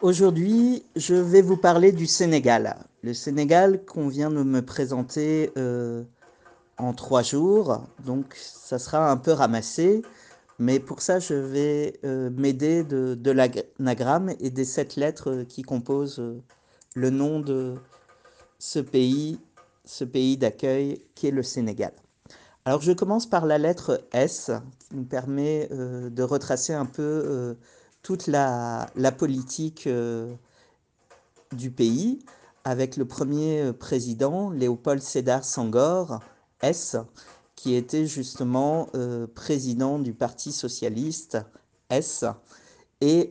Aujourd'hui, je vais vous parler du Sénégal. Le Sénégal qu'on vient de me présenter euh, en trois jours, donc ça sera un peu ramassé, mais pour ça, je vais euh, m'aider de, de l'anagramme et des sept lettres qui composent euh, le nom de ce pays, ce pays d'accueil qui est le Sénégal. Alors je commence par la lettre S, qui nous permet de retracer un peu toute la, politique euh, du pays, avec le premier euh, président, Léopold Sédar Senghor, S, qui était justement euh, président du Parti socialiste, S, et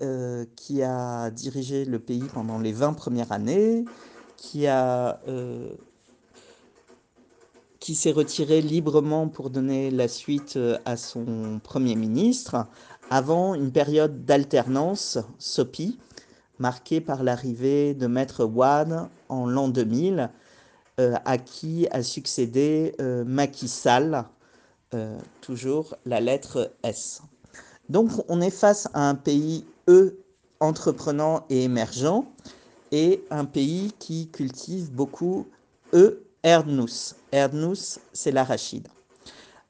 qui a dirigé le pays pendant les 20 premières années, qui a qui s'est retiré librement pour donner la suite à son Premier ministre, avant une période d'alternance, SOPI, marquée par l'arrivée de Maître Wade en l'an 2000, euh, à qui a succédé euh, Macky euh, toujours la lettre S. Donc on est face à un pays, E, entreprenant et émergent, et un pays qui cultive beaucoup E, Erdnuss. Erdnuss, c'est l'arachide.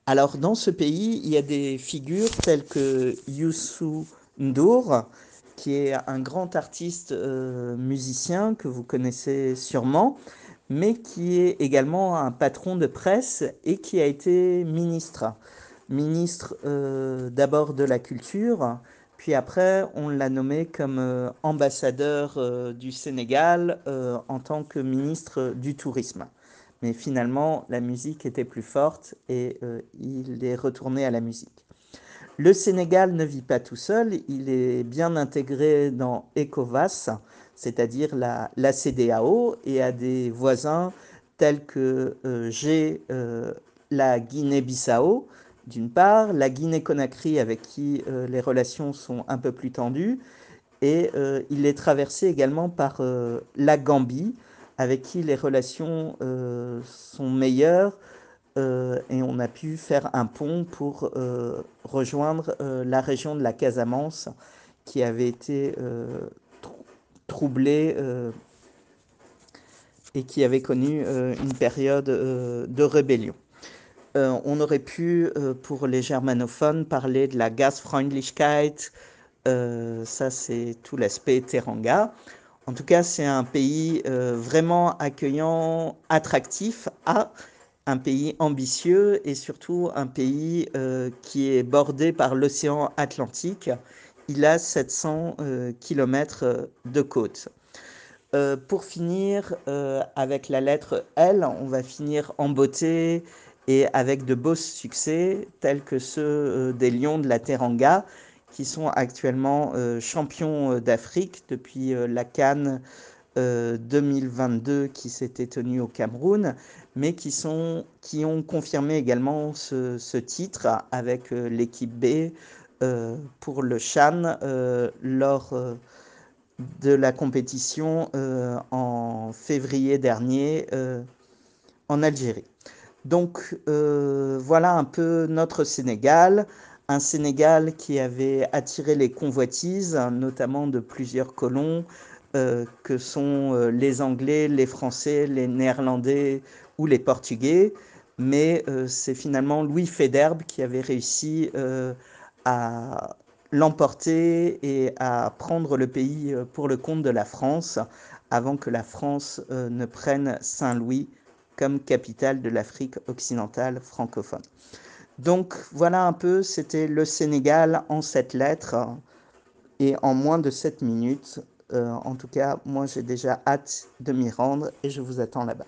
Alors dans ce pays, il y a des figures telles que Youssou N'Dour, qui est un grand artiste euh, musicien que vous connaissez sûrement, mais qui est également un patron de presse et qui a été ministre. Ministre euh, d'abord de la culture, puis après on l'a nommé comme euh, ambassadeur du Sénégal en tant que ministre du tourisme. Mais finalement, la musique était plus forte et euh, il est retourné à la musique. Le Sénégal ne vit pas tout seul, il est bien intégré dans ECOVAS, c'est-à-dire la, la, CDAO, et a des voisins tels que euh, j'ai euh, la Guinée-Bissau, d'une part, la Guinée-Conakry avec qui les relations sont un peu plus tendues, et il est traversé également par la Gambie, avec qui les relations euh, sont meilleures euh, et on a pu faire un pont pour euh, rejoindre la région de la Casamance qui avait été troublée et qui avait connu une période de rébellion. on aurait pu, pour les germanophones, parler de la Gasfreundlichkeit, ça c'est tout l'aspect teranga. En tout cas, c'est un pays euh, vraiment accueillant, attractif, à un pays ambitieux et surtout un pays euh, qui est bordé par l'océan Atlantique. Il a 700 euh, km de côte. pour finir avec la lettre L, on va finir en beauté et avec de beaux succès tels que ceux des Lions de la Teranga qui sont actuellement euh, champions euh, d'Afrique depuis euh, la Cannes 2022 qui s'était tenue au Cameroun, mais qui, sont, qui ont confirmé également ce, titre avec l'équipe B pour le Chan lors de la compétition en février dernier en Algérie. Donc voilà un peu notre Sénégal, un Sénégal qui avait attiré les convoitises, notamment de plusieurs colons, euh, que sont euh, les Anglais, les Français, les Néerlandais ou les Portugais. Mais euh, c'est finalement Louis Féderbe qui avait réussi à l'emporter et à prendre le pays pour le compte de la France avant que la France ne prenne Saint-Louis comme capitale de l'Afrique occidentale francophone. Donc voilà un peu, c'était le Sénégal en sept lettres et en moins de sept minutes. Euh, en tout cas, moi j'ai déjà hâte de m'y rendre et je vous attends là-bas.